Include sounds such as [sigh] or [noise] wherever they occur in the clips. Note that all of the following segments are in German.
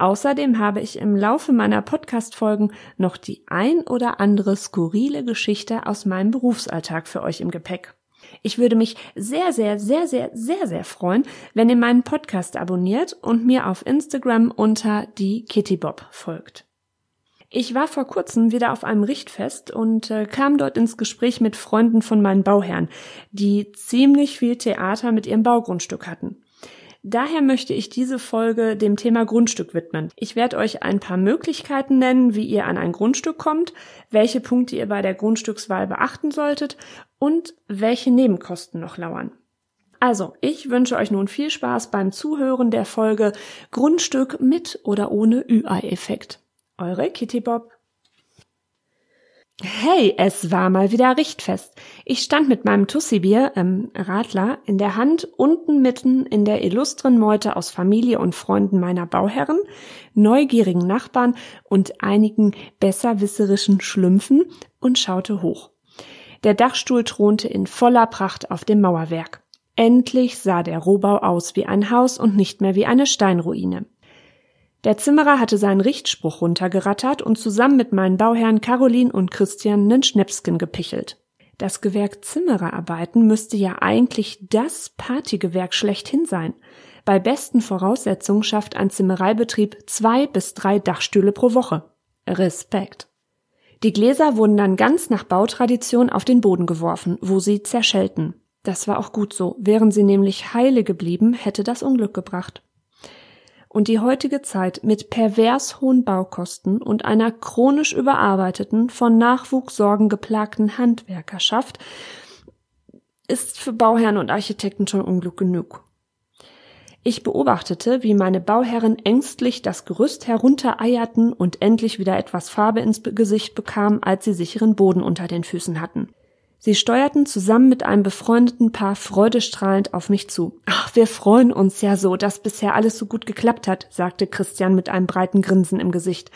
Außerdem habe ich im Laufe meiner Podcast-Folgen noch die ein oder andere skurrile Geschichte aus meinem Berufsalltag für euch im Gepäck. Ich würde mich sehr, sehr, sehr, sehr, sehr, sehr freuen, wenn ihr meinen Podcast abonniert und mir auf Instagram unter die Kitty Bob folgt. Ich war vor kurzem wieder auf einem Richtfest und äh, kam dort ins Gespräch mit Freunden von meinen Bauherren, die ziemlich viel Theater mit ihrem Baugrundstück hatten. Daher möchte ich diese Folge dem Thema Grundstück widmen. Ich werde euch ein paar Möglichkeiten nennen, wie ihr an ein Grundstück kommt, welche Punkte ihr bei der Grundstückswahl beachten solltet und welche Nebenkosten noch lauern. Also, ich wünsche euch nun viel Spaß beim Zuhören der Folge Grundstück mit oder ohne Ü-Ei-Effekt. Eure Kitty Bob. Hey, es war mal wieder richtfest. Ich stand mit meinem Tussibier, ähm, Radler, in der Hand unten mitten in der illustren Meute aus Familie und Freunden meiner Bauherren, neugierigen Nachbarn und einigen besserwisserischen Schlümpfen und schaute hoch. Der Dachstuhl thronte in voller Pracht auf dem Mauerwerk. Endlich sah der Rohbau aus wie ein Haus und nicht mehr wie eine Steinruine. Der Zimmerer hatte seinen Richtspruch runtergerattert und zusammen mit meinen Bauherren Caroline und Christian nen Schnäpsken gepichelt. Das Gewerk Zimmererarbeiten müsste ja eigentlich das Partygewerk schlechthin sein. Bei besten Voraussetzungen schafft ein Zimmereibetrieb zwei bis drei Dachstühle pro Woche. Respekt. Die Gläser wurden dann ganz nach Bautradition auf den Boden geworfen, wo sie zerschellten. Das war auch gut so. Wären sie nämlich heile geblieben, hätte das Unglück gebracht und die heutige Zeit mit pervers hohen Baukosten und einer chronisch überarbeiteten, von Nachwuchssorgen geplagten Handwerkerschaft ist für Bauherren und Architekten schon Unglück genug. Ich beobachtete, wie meine Bauherren ängstlich das Gerüst heruntereierten und endlich wieder etwas Farbe ins Gesicht bekamen, als sie sicheren Boden unter den Füßen hatten. Sie steuerten zusammen mit einem befreundeten Paar freudestrahlend auf mich zu. Ach, wir freuen uns ja so, dass bisher alles so gut geklappt hat, sagte Christian mit einem breiten Grinsen im Gesicht.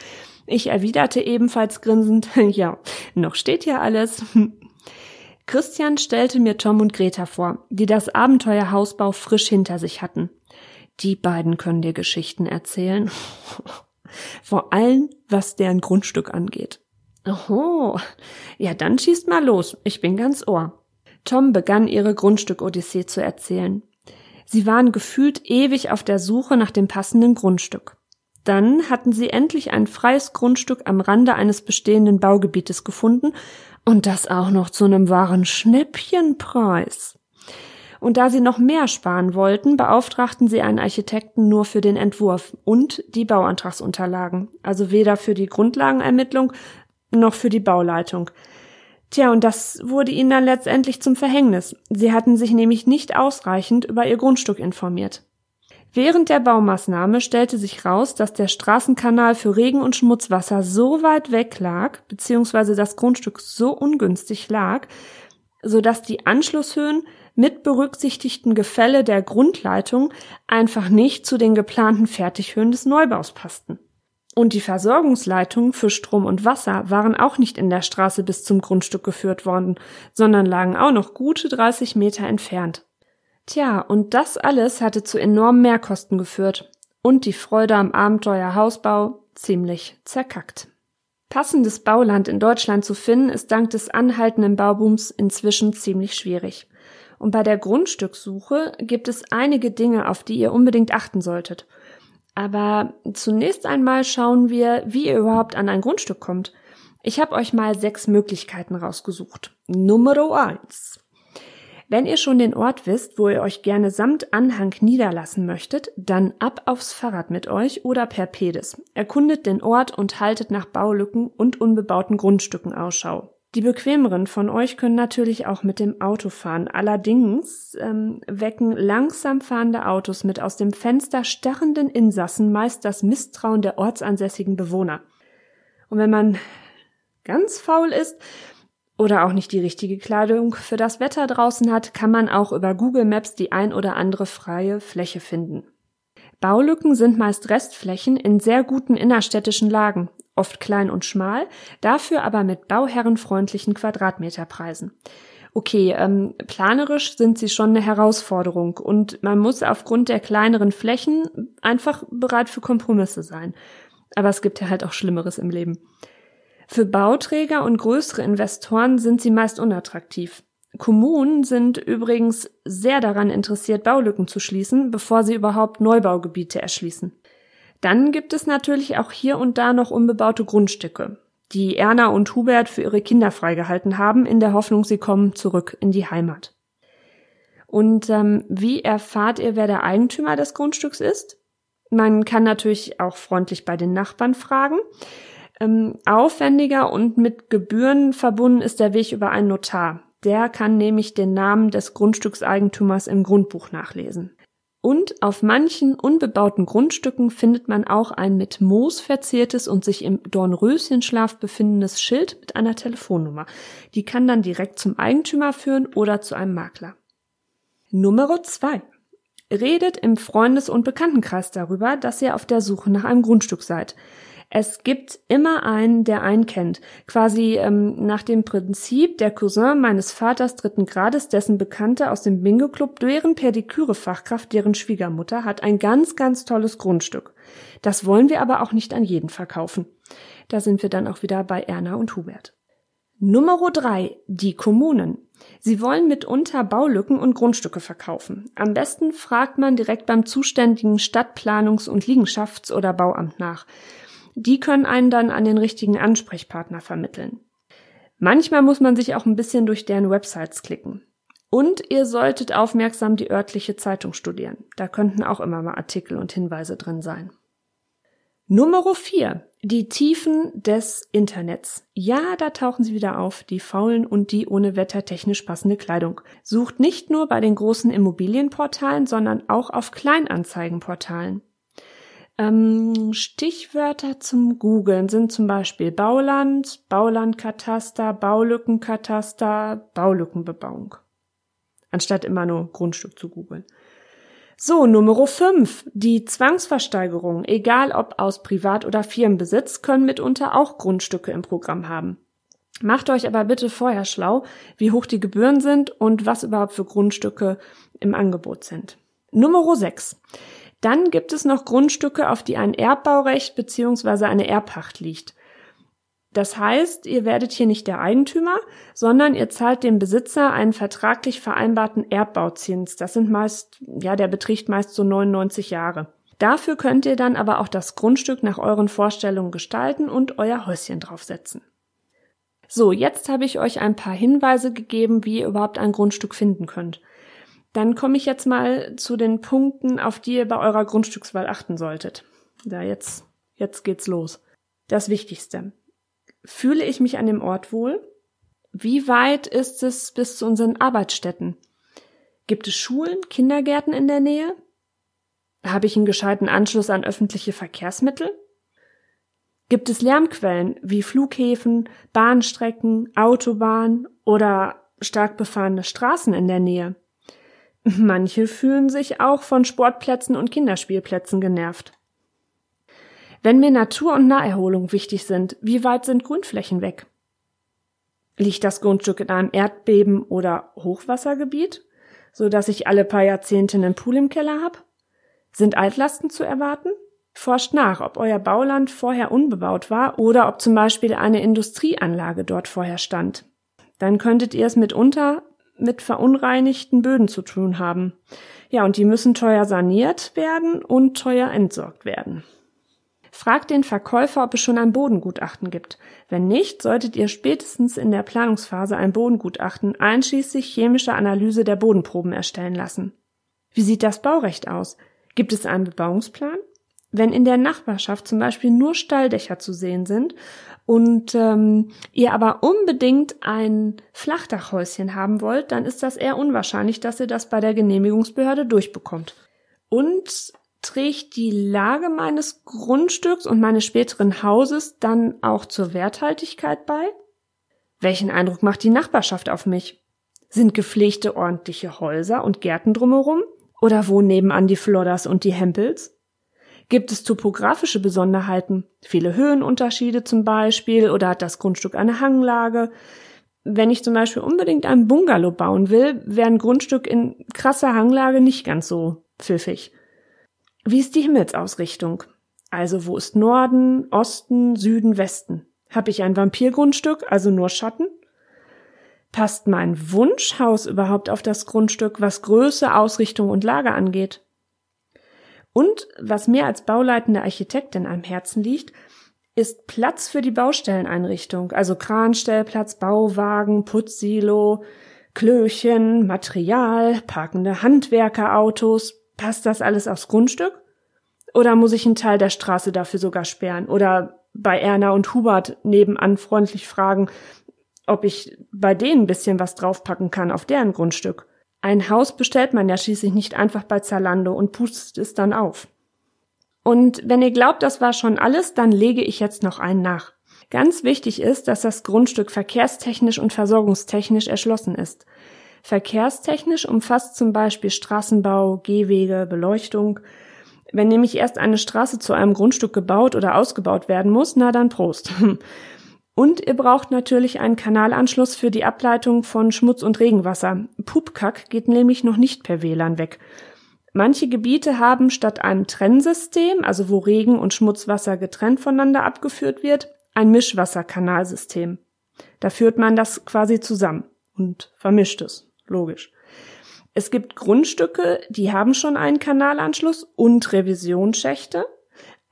Ich erwiderte ebenfalls grinsend, [laughs] ja, noch steht ja alles. [laughs] Christian stellte mir Tom und Greta vor, die das Abenteuer Hausbau frisch hinter sich hatten. Die beiden können dir Geschichten erzählen. [laughs] Vor allem, was deren Grundstück angeht. Oho, ja dann schießt mal los, ich bin ganz Ohr. Tom begann ihre Grundstück-Odyssee zu erzählen. Sie waren gefühlt ewig auf der Suche nach dem passenden Grundstück. Dann hatten sie endlich ein freies Grundstück am Rande eines bestehenden Baugebietes gefunden und das auch noch zu einem wahren Schnäppchenpreis. Und da sie noch mehr sparen wollten, beauftragten sie einen Architekten nur für den Entwurf und die Bauantragsunterlagen, also weder für die Grundlagenermittlung noch für die Bauleitung. Tja, und das wurde ihnen dann letztendlich zum Verhängnis. Sie hatten sich nämlich nicht ausreichend über ihr Grundstück informiert. Während der Baumaßnahme stellte sich raus, dass der Straßenkanal für Regen- und Schmutzwasser so weit weg lag, beziehungsweise das Grundstück so ungünstig lag, so dass die Anschlusshöhen mit berücksichtigten Gefälle der Grundleitung einfach nicht zu den geplanten Fertighöhen des Neubaus passten. Und die Versorgungsleitungen für Strom und Wasser waren auch nicht in der Straße bis zum Grundstück geführt worden, sondern lagen auch noch gute 30 Meter entfernt. Tja, und das alles hatte zu enormen Mehrkosten geführt und die Freude am Abenteuer Hausbau ziemlich zerkackt. Passendes Bauland in Deutschland zu finden, ist dank des anhaltenden Baubooms inzwischen ziemlich schwierig. Und bei der Grundstückssuche gibt es einige Dinge, auf die ihr unbedingt achten solltet – aber zunächst einmal schauen wir, wie ihr überhaupt an ein Grundstück kommt. Ich habe euch mal sechs Möglichkeiten rausgesucht. Nummer eins: Wenn ihr schon den Ort wisst, wo ihr euch gerne samt Anhang niederlassen möchtet, dann ab aufs Fahrrad mit euch oder per Pedis. Erkundet den Ort und haltet nach Baulücken und unbebauten Grundstücken Ausschau. Die bequemeren von euch können natürlich auch mit dem Auto fahren. Allerdings ähm, wecken langsam fahrende Autos mit aus dem Fenster starrenden Insassen meist das Misstrauen der ortsansässigen Bewohner. Und wenn man ganz faul ist oder auch nicht die richtige Kleidung für das Wetter draußen hat, kann man auch über Google Maps die ein oder andere freie Fläche finden. Baulücken sind meist Restflächen in sehr guten innerstädtischen Lagen, oft klein und schmal, dafür aber mit bauherrenfreundlichen Quadratmeterpreisen. Okay, ähm, planerisch sind sie schon eine Herausforderung und man muss aufgrund der kleineren Flächen einfach bereit für Kompromisse sein. Aber es gibt ja halt auch Schlimmeres im Leben. Für Bauträger und größere Investoren sind sie meist unattraktiv. Kommunen sind übrigens sehr daran interessiert, Baulücken zu schließen, bevor sie überhaupt Neubaugebiete erschließen. Dann gibt es natürlich auch hier und da noch unbebaute Grundstücke, die Erna und Hubert für ihre Kinder freigehalten haben, in der Hoffnung, sie kommen zurück in die Heimat. Und ähm, wie erfahrt ihr, wer der Eigentümer des Grundstücks ist? Man kann natürlich auch freundlich bei den Nachbarn fragen. Ähm, aufwendiger und mit Gebühren verbunden ist der Weg über einen Notar. Der kann nämlich den Namen des Grundstückseigentümers im Grundbuch nachlesen. Und auf manchen unbebauten Grundstücken findet man auch ein mit Moos verziertes und sich im Dornröschenschlaf befindendes Schild mit einer Telefonnummer. Die kann dann direkt zum Eigentümer führen oder zu einem Makler. Nummer zwei. Redet im Freundes- und Bekanntenkreis darüber, dass ihr auf der Suche nach einem Grundstück seid. Es gibt immer einen, der einen kennt. Quasi ähm, nach dem Prinzip der Cousin meines Vaters dritten Grades, dessen Bekannte aus dem Bingo-Club, deren Pediküre-Fachkraft, deren Schwiegermutter, hat ein ganz, ganz tolles Grundstück. Das wollen wir aber auch nicht an jeden verkaufen. Da sind wir dann auch wieder bei Erna und Hubert. Nummer drei: Die Kommunen. Sie wollen mitunter Baulücken und Grundstücke verkaufen. Am besten fragt man direkt beim zuständigen Stadtplanungs- und Liegenschafts- oder Bauamt nach. Die können einen dann an den richtigen Ansprechpartner vermitteln. Manchmal muss man sich auch ein bisschen durch deren Websites klicken. Und ihr solltet aufmerksam die örtliche Zeitung studieren. Da könnten auch immer mal Artikel und Hinweise drin sein. Nummer 4. Die Tiefen des Internets. Ja, da tauchen sie wieder auf, die faulen und die ohne wettertechnisch passende Kleidung. Sucht nicht nur bei den großen Immobilienportalen, sondern auch auf Kleinanzeigenportalen. Ähm, Stichwörter zum Googlen sind zum Beispiel Bauland, Baulandkataster, Baulückenkataster, Baulückenbebauung. Anstatt immer nur Grundstück zu googeln. So, Nummer 5. Die Zwangsversteigerung, egal ob aus Privat- oder Firmenbesitz, können mitunter auch Grundstücke im Programm haben. Macht euch aber bitte vorher schlau, wie hoch die Gebühren sind und was überhaupt für Grundstücke im Angebot sind. Nummer 6. Dann gibt es noch Grundstücke, auf die ein Erbbaurecht bzw. eine Erbpacht liegt. Das heißt, ihr werdet hier nicht der Eigentümer, sondern ihr zahlt dem Besitzer einen vertraglich vereinbarten Erbbauzins. Das sind meist, ja, der beträgt meist so 99 Jahre. Dafür könnt ihr dann aber auch das Grundstück nach euren Vorstellungen gestalten und euer Häuschen draufsetzen. So, jetzt habe ich euch ein paar Hinweise gegeben, wie ihr überhaupt ein Grundstück finden könnt. Dann komme ich jetzt mal zu den Punkten, auf die ihr bei eurer Grundstückswahl achten solltet. Da jetzt, jetzt geht's los. Das Wichtigste. Fühle ich mich an dem Ort wohl? Wie weit ist es bis zu unseren Arbeitsstätten? Gibt es Schulen, Kindergärten in der Nähe? Habe ich einen gescheiten Anschluss an öffentliche Verkehrsmittel? Gibt es Lärmquellen wie Flughäfen, Bahnstrecken, Autobahnen oder stark befahrene Straßen in der Nähe? Manche fühlen sich auch von Sportplätzen und Kinderspielplätzen genervt. Wenn mir Natur und Naherholung wichtig sind, wie weit sind Grünflächen weg? Liegt das Grundstück in einem Erdbeben- oder Hochwassergebiet, so dass ich alle paar Jahrzehnte einen Pool im Keller habe? Sind Altlasten zu erwarten? Forscht nach, ob euer Bauland vorher unbebaut war oder ob zum Beispiel eine Industrieanlage dort vorher stand. Dann könntet ihr es mitunter mit verunreinigten Böden zu tun haben. Ja, und die müssen teuer saniert werden und teuer entsorgt werden. Fragt den Verkäufer, ob es schon ein Bodengutachten gibt. Wenn nicht, solltet ihr spätestens in der Planungsphase ein Bodengutachten einschließlich chemischer Analyse der Bodenproben erstellen lassen. Wie sieht das Baurecht aus? Gibt es einen Bebauungsplan? Wenn in der Nachbarschaft zum Beispiel nur Stalldächer zu sehen sind und ähm, ihr aber unbedingt ein Flachdachhäuschen haben wollt, dann ist das eher unwahrscheinlich, dass ihr das bei der Genehmigungsbehörde durchbekommt. Und trägt die Lage meines Grundstücks und meines späteren Hauses dann auch zur Werthaltigkeit bei? Welchen Eindruck macht die Nachbarschaft auf mich? Sind gepflegte ordentliche Häuser und Gärten drumherum? Oder wohnen nebenan die Flodders und die Hempels? Gibt es topografische Besonderheiten? Viele Höhenunterschiede zum Beispiel? Oder hat das Grundstück eine Hanglage? Wenn ich zum Beispiel unbedingt ein Bungalow bauen will, wäre ein Grundstück in krasser Hanglage nicht ganz so pfiffig. Wie ist die Himmelsausrichtung? Also wo ist Norden, Osten, Süden, Westen? Habe ich ein Vampirgrundstück, also nur Schatten? Passt mein Wunschhaus überhaupt auf das Grundstück, was Größe, Ausrichtung und Lage angeht? Und was mir als bauleitende Architektin am Herzen liegt, ist Platz für die Baustelleneinrichtung, also Kranstellplatz, Bauwagen, Putzsilo, Klöchen, Material, parkende Handwerkerautos. Passt das alles aufs Grundstück? Oder muss ich einen Teil der Straße dafür sogar sperren? Oder bei Erna und Hubert nebenan freundlich fragen, ob ich bei denen ein bisschen was draufpacken kann auf deren Grundstück. Ein Haus bestellt man ja schließlich nicht einfach bei Zalando und pustet es dann auf. Und wenn ihr glaubt, das war schon alles, dann lege ich jetzt noch einen nach. Ganz wichtig ist, dass das Grundstück verkehrstechnisch und versorgungstechnisch erschlossen ist. Verkehrstechnisch umfasst zum Beispiel Straßenbau, Gehwege, Beleuchtung, wenn nämlich erst eine Straße zu einem Grundstück gebaut oder ausgebaut werden muss, na dann Prost. [laughs] Und ihr braucht natürlich einen Kanalanschluss für die Ableitung von Schmutz und Regenwasser. Pupkack geht nämlich noch nicht per WLAN weg. Manche Gebiete haben statt einem Trennsystem, also wo Regen und Schmutzwasser getrennt voneinander abgeführt wird, ein Mischwasserkanalsystem. Da führt man das quasi zusammen und vermischt es, logisch. Es gibt Grundstücke, die haben schon einen Kanalanschluss und Revisionsschächte.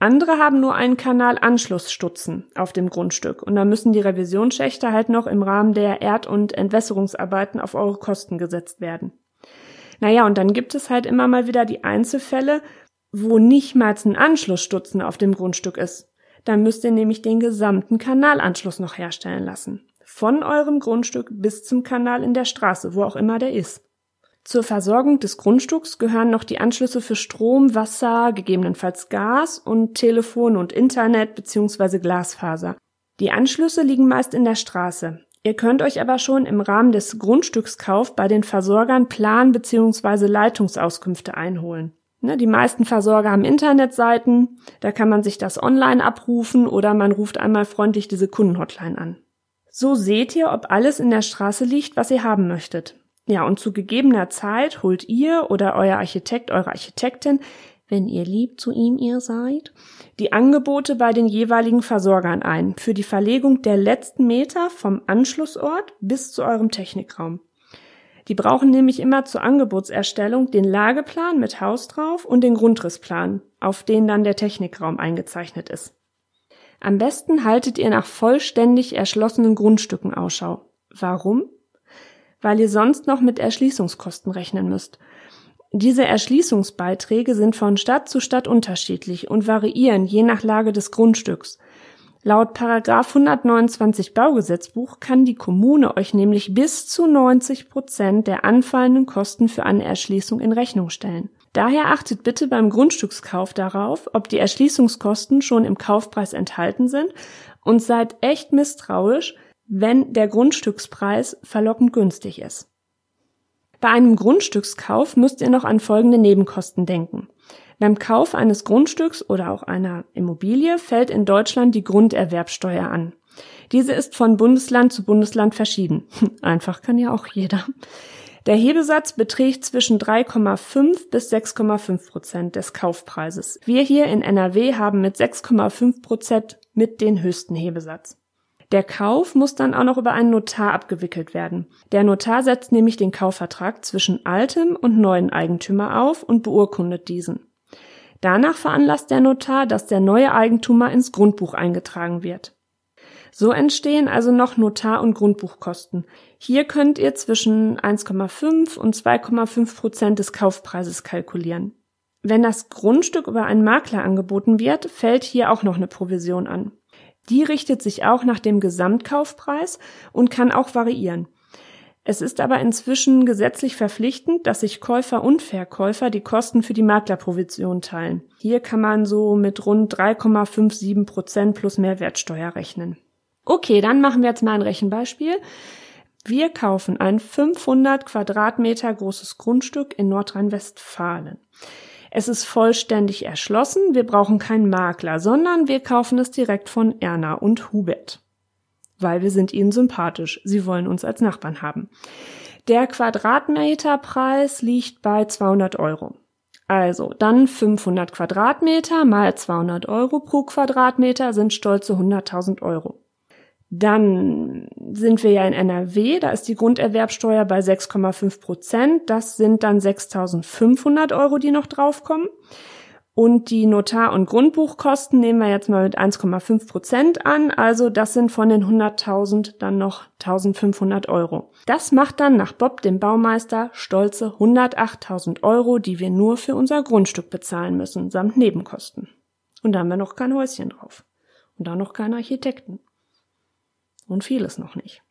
Andere haben nur einen Kanalanschlussstutzen auf dem Grundstück und da müssen die Revisionsschächte halt noch im Rahmen der Erd- und Entwässerungsarbeiten auf eure Kosten gesetzt werden. Naja, und dann gibt es halt immer mal wieder die Einzelfälle, wo nicht mal ein Anschlussstutzen auf dem Grundstück ist. Dann müsst ihr nämlich den gesamten Kanalanschluss noch herstellen lassen. Von eurem Grundstück bis zum Kanal in der Straße, wo auch immer der ist. Zur Versorgung des Grundstücks gehören noch die Anschlüsse für Strom, Wasser, gegebenenfalls Gas und Telefon und Internet bzw. Glasfaser. Die Anschlüsse liegen meist in der Straße. Ihr könnt euch aber schon im Rahmen des Grundstückskauf bei den Versorgern Plan- bzw. Leitungsauskünfte einholen. Ne, die meisten Versorger haben Internetseiten, da kann man sich das online abrufen oder man ruft einmal freundlich diese Kundenhotline an. So seht ihr, ob alles in der Straße liegt, was ihr haben möchtet. Ja, und zu gegebener Zeit holt ihr oder euer Architekt, eure Architektin, wenn ihr lieb zu ihm ihr seid, die Angebote bei den jeweiligen Versorgern ein für die Verlegung der letzten Meter vom Anschlussort bis zu eurem Technikraum. Die brauchen nämlich immer zur Angebotserstellung den Lageplan mit Haus drauf und den Grundrissplan, auf den dann der Technikraum eingezeichnet ist. Am besten haltet ihr nach vollständig erschlossenen Grundstücken Ausschau. Warum? Weil ihr sonst noch mit Erschließungskosten rechnen müsst. Diese Erschließungsbeiträge sind von Stadt zu Stadt unterschiedlich und variieren je nach Lage des Grundstücks. Laut Paragraph 129 Baugesetzbuch kann die Kommune euch nämlich bis zu 90 Prozent der anfallenden Kosten für eine Erschließung in Rechnung stellen. Daher achtet bitte beim Grundstückskauf darauf, ob die Erschließungskosten schon im Kaufpreis enthalten sind und seid echt misstrauisch, wenn der Grundstückspreis verlockend günstig ist. Bei einem Grundstückskauf müsst ihr noch an folgende Nebenkosten denken. Beim Kauf eines Grundstücks oder auch einer Immobilie fällt in Deutschland die Grunderwerbsteuer an. Diese ist von Bundesland zu Bundesland verschieden. [laughs] Einfach kann ja auch jeder. Der Hebesatz beträgt zwischen 3,5 bis 6,5 Prozent des Kaufpreises. Wir hier in NRW haben mit 6,5 Prozent mit den höchsten Hebesatz. Der Kauf muss dann auch noch über einen Notar abgewickelt werden. Der Notar setzt nämlich den Kaufvertrag zwischen altem und neuen Eigentümer auf und beurkundet diesen. Danach veranlasst der Notar, dass der neue Eigentümer ins Grundbuch eingetragen wird. So entstehen also noch Notar- und Grundbuchkosten. Hier könnt ihr zwischen 1,5 und 2,5 Prozent des Kaufpreises kalkulieren. Wenn das Grundstück über einen Makler angeboten wird, fällt hier auch noch eine Provision an. Die richtet sich auch nach dem Gesamtkaufpreis und kann auch variieren. Es ist aber inzwischen gesetzlich verpflichtend, dass sich Käufer und Verkäufer die Kosten für die Maklerprovision teilen. Hier kann man so mit rund 3,57 Prozent plus Mehrwertsteuer rechnen. Okay, dann machen wir jetzt mal ein Rechenbeispiel. Wir kaufen ein 500 Quadratmeter großes Grundstück in Nordrhein-Westfalen. Es ist vollständig erschlossen, wir brauchen keinen Makler, sondern wir kaufen es direkt von Erna und Hubert weil wir sind ihnen sympathisch. Sie wollen uns als Nachbarn haben. Der Quadratmeterpreis liegt bei 200 Euro. Also dann 500 Quadratmeter mal 200 Euro pro Quadratmeter sind stolze 100.000 Euro. Dann sind wir ja in NRW, da ist die Grunderwerbsteuer bei 6,5 Prozent. Das sind dann 6.500 Euro, die noch draufkommen. Und die Notar- und Grundbuchkosten nehmen wir jetzt mal mit 1,5 Prozent an. Also das sind von den 100.000 dann noch 1.500 Euro. Das macht dann nach Bob, dem Baumeister, stolze 108.000 Euro, die wir nur für unser Grundstück bezahlen müssen, samt Nebenkosten. Und da haben wir noch kein Häuschen drauf. Und da noch keinen Architekten. Und vieles noch nicht.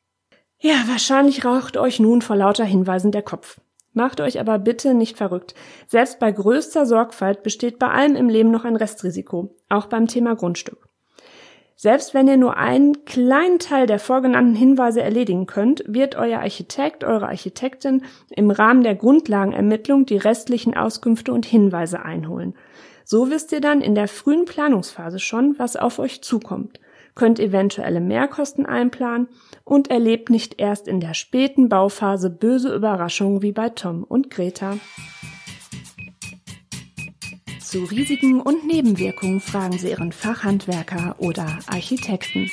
Ja, wahrscheinlich raucht euch nun vor lauter Hinweisen der Kopf. Macht euch aber bitte nicht verrückt. Selbst bei größter Sorgfalt besteht bei allem im Leben noch ein Restrisiko, auch beim Thema Grundstück. Selbst wenn ihr nur einen kleinen Teil der vorgenannten Hinweise erledigen könnt, wird euer Architekt, eure Architektin im Rahmen der Grundlagenermittlung die restlichen Auskünfte und Hinweise einholen. So wisst ihr dann in der frühen Planungsphase schon, was auf euch zukommt könnt eventuelle Mehrkosten einplanen und erlebt nicht erst in der späten Bauphase böse Überraschungen wie bei Tom und Greta. Zu Risiken und Nebenwirkungen fragen Sie Ihren Fachhandwerker oder Architekten.